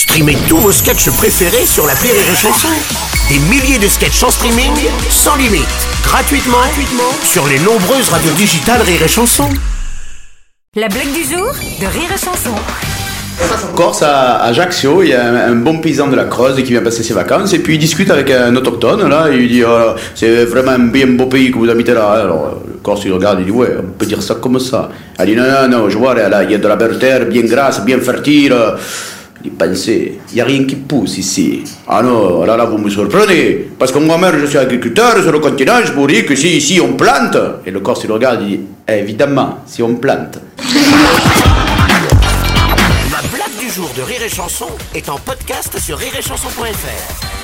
Streamez tous vos sketchs préférés sur la Rire et Chanson. Des milliers de sketchs en streaming, sans limite, gratuitement, gratuitement sur les nombreuses radios digitales Rire et Chanson. La blague du jour de Rire et Chanson. Corse, à Ajaccio, il y a un, un bon paysan de la Creuse qui vient passer ses vacances et puis il discute avec un autochtone là, et il lui dit oh, c'est vraiment un bien beau pays que vous habitez là. Alors le Corse il regarde, il dit ouais, on peut dire ça comme ça. Elle dit non, non, non, je vois là, il y a de la belle terre bien grasse, bien fertile. Il dit pensez, il n'y a rien qui pousse ici. Ah non, là là vous me surprenez, parce que moi-même je suis agriculteur sur le continent, je vous dis que si ici on plante, et le Corse il regarde, il dit évidemment, si on plante. La blague du jour de Rire et Chanson est en podcast sur rireetchanson.fr.